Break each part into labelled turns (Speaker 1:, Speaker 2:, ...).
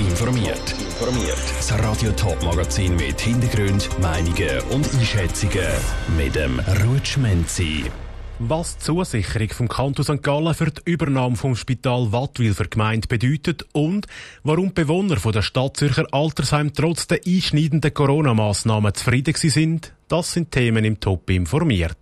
Speaker 1: informiert. Informiert. Das Radio Top Magazin mit Hintergrund, Meinungen und Einschätzungen mit dem Rutschmenzi.
Speaker 2: Was die Zusicherung vom Kanton St. Gallen für die Übernahme vom Spital Wattwil für Gemeinde bedeutet und warum Bewohner von der Stadt Zürcher Altersheim trotz der einschneidenden Corona-Massnahmen zufrieden sind, das sind Themen im Top informiert.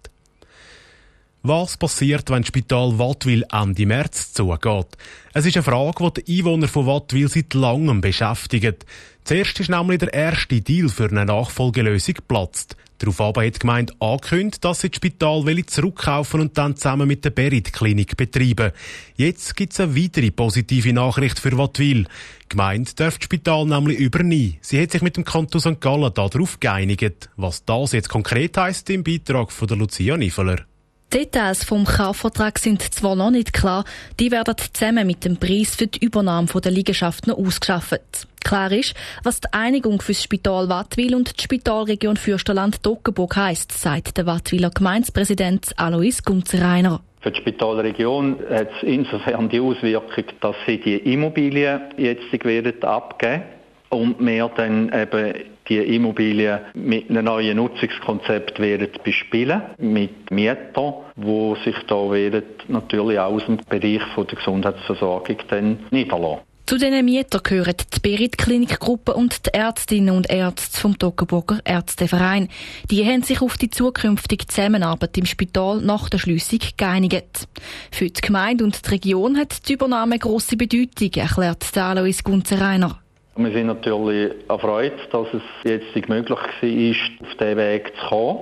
Speaker 2: Was passiert, wenn das Spital Wattwil Ende März zugeht? Es ist eine Frage, die die Einwohner von Wattwil seit langem beschäftigt. Zuerst ist nämlich der erste Deal für eine Nachfolgelösung geplatzt. Daraufhin hat die Gemeinde angekündigt, dass sie das Spital zurückkaufen und dann zusammen mit der Berit-Klinik betreiben. Jetzt gibt es eine weitere positive Nachricht für Wattwil. Die Gemeinde darf das Spital nämlich übernehmen. Sie hat sich mit dem Kanton St. Gallen darauf geeinigt. Was das jetzt konkret heisst, im Beitrag von der Lucia Niveler.
Speaker 3: Details vom Kaufvertrag sind zwar noch nicht klar, die werden zusammen mit dem Preis für die Übernahme der Liegenschaft noch ausgeschafft. Klar ist, was die Einigung für das Spital Wattwil und die Spitalregion Fürsterland-Toggenburg heisst, sagt der Wattwiler Gemeindepräsident Alois Gunzereiner.
Speaker 4: Für die Spitalregion hat es insofern die Auswirkung, dass sie die Immobilien jetzt werden abgeben und wir dann eben die Immobilien mit einem neuen Nutzungskonzept werden bespielen mit Mietern, wo sich da werden natürlich auch aus dem Bereich von der Gesundheitsversorgung dann niederlassen.
Speaker 3: Zu diesen Mietern gehören die Berit-Klinikgruppe und die Ärztinnen und Ärzte vom Toggenburger Ärzteverein. Die haben sich auf die zukünftige Zusammenarbeit im Spital nach der Schliessung geeinigt. Für die Gemeinde und die Region hat die Übernahme grosse Bedeutung, erklärt Alois Gunzereiner.
Speaker 4: Wir sind natürlich erfreut, dass es jetzt möglich war, auf diesen Weg zu kommen,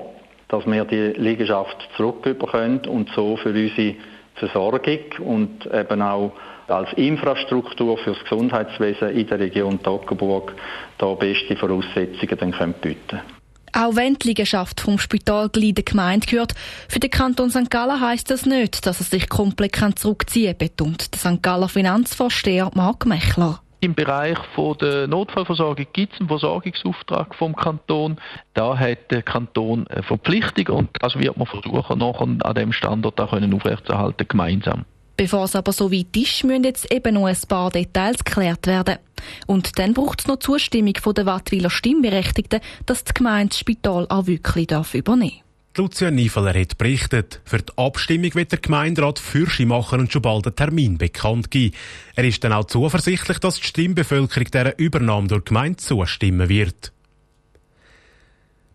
Speaker 4: dass wir die Liegenschaft zurückbekommen und so für unsere Versorgung und eben auch als Infrastruktur für das Gesundheitswesen in der Region Toggenburg da beste Voraussetzungen dann können bieten
Speaker 3: auch wenn die Liegenschaft vom Spital Gleiden Gemeinde gehört, für den Kanton St. Gallen heisst das nicht, dass er sich komplett zurückziehen kann, betont der St. Galler Finanzvorsteher Marc Mechler.
Speaker 5: Im Bereich der Notfallversorgung gibt es einen Versorgungsauftrag vom Kanton. Da hat der Kanton eine Verpflichtung und das wird man versuchen, nachher an dem Standort auch aufrechtzuerhalten, gemeinsam.
Speaker 3: Bevor es aber so weit ist, müssen jetzt eben noch ein paar Details geklärt werden. Und dann braucht es noch Zustimmung von der Wattwiler Stimmberechtigten, dass die Gemeinde das Spital auch wirklich übernehmen darf.
Speaker 2: Lucia Niefeler hat berichtet. Für die Abstimmung wird der Gemeinderat Fürsche machen und schon bald einen Termin bekannt geben. Er ist dann auch zuversichtlich, dass die Stimmbevölkerung dieser Übernahme durch die Gemeinde zustimmen wird.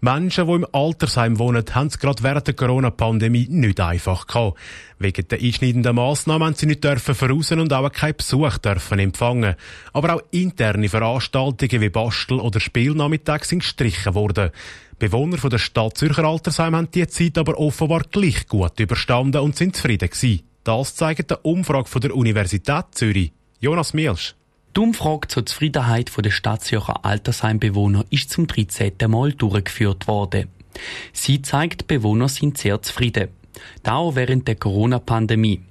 Speaker 2: Menschen, die im Altersheim wohnen, haben es gerade während der Corona-Pandemie nicht einfach gehabt. Wegen der einschneidenden Massnahmen haben sie nicht dürfen voraus und auch keinen Besuch dürfen empfangen. Aber auch interne Veranstaltungen wie Bastel- oder Spielnachmittag sind gestrichen worden. Bewohner von der Stadt Zürcher Altersheim haben die Zeit aber offenbar gleich gut überstanden und sind zufrieden gewesen. Das zeigt die Umfrage von der Universität Zürich. Jonas Mielsch.
Speaker 6: Die Umfrage zur Zufriedenheit der Stadtzürcher Altersheimbewohner ist zum 13. Mal durchgeführt worden. Sie zeigt, Bewohner sind sehr zufrieden. Da auch während der Corona-Pandemie.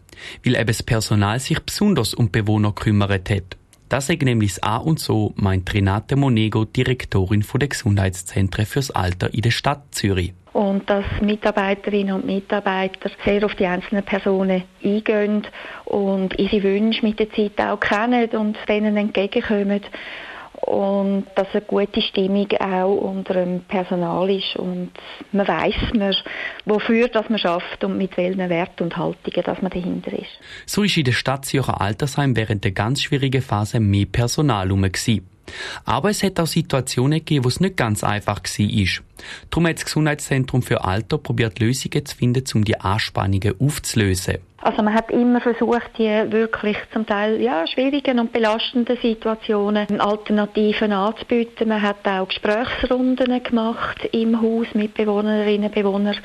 Speaker 6: Weil eben das Personal sich besonders um Bewohner kümmert hat. Das ist nämlich das A und so, meint Renate Monego, Direktorin der Gesundheitszentren fürs Alter in der Stadt Zürich.
Speaker 7: Und dass Mitarbeiterinnen und Mitarbeiter sehr auf die einzelnen Personen eingehen und ihre Wünsche mit der Zeit auch kennen und denen entgegenkommen und dass eine gute Stimmung auch unter dem Personal ist und man weiß man, wofür dass man schafft und mit welchen Werten und Haltungen dass man dahinter ist.
Speaker 6: So ist in der Stadt Zürcher Altersheim während der ganz schwierigen Phase mehr Personal herum. Aber es hat auch Situationen gegeben, wo es nicht ganz einfach war. Darum hat das Gesundheitszentrum für Alter probiert, Lösungen zu finden, um die Anspannungen aufzulösen.
Speaker 7: Also man hat immer versucht, die wirklich zum Teil ja, schwierigen und belastenden Situationen Alternativen anzubieten. Man hat auch Gesprächsrunden gemacht im Haus mit Bewohnerinnen und Bewohnern,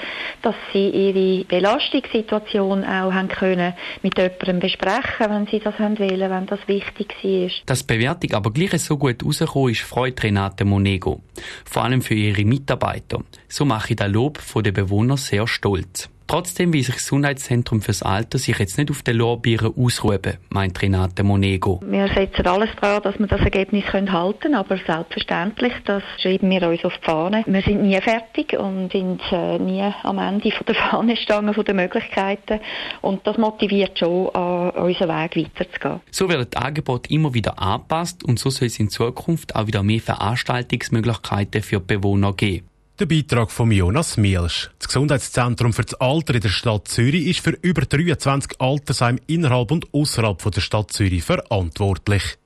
Speaker 7: dass sie ihre Belastungssituation auch haben können mit jemandem besprechen, wenn sie das haben wollen, wenn das wichtig war.
Speaker 6: Dass die Bewertung aber gleich so gut rausgekommen ist, freut Renate Monego. Vor allem für ihre Mitarbeiter. So mache ich das Lob der Bewohner sehr stolz. Trotzdem will sich das Gesundheitszentrum fürs Alter sich jetzt nicht auf den Lorbeeren ausruhen, meint Renate Monego.
Speaker 7: Wir setzen alles daran, dass wir das Ergebnis halten können, aber selbstverständlich, das schreiben wir uns auf die Fahne. Wir sind nie fertig und sind äh, nie am Ende von der Fahnenstange von der Möglichkeiten und das motiviert schon, an unseren Weg weiterzugehen.
Speaker 6: So werden die Angebote immer wieder angepasst und so soll es in Zukunft auch wieder mehr Veranstaltungsmöglichkeiten für die Bewohner geben.
Speaker 2: Der Beitrag von Jonas Mielsch. Das Gesundheitszentrum für das Alter in der Stadt Zürich ist für über 23 Altersheime innerhalb und außerhalb der Stadt Zürich verantwortlich.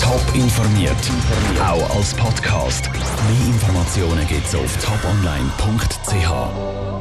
Speaker 1: Top informiert, auch als Podcast. Mehr Informationen gibt's auf toponline.ch.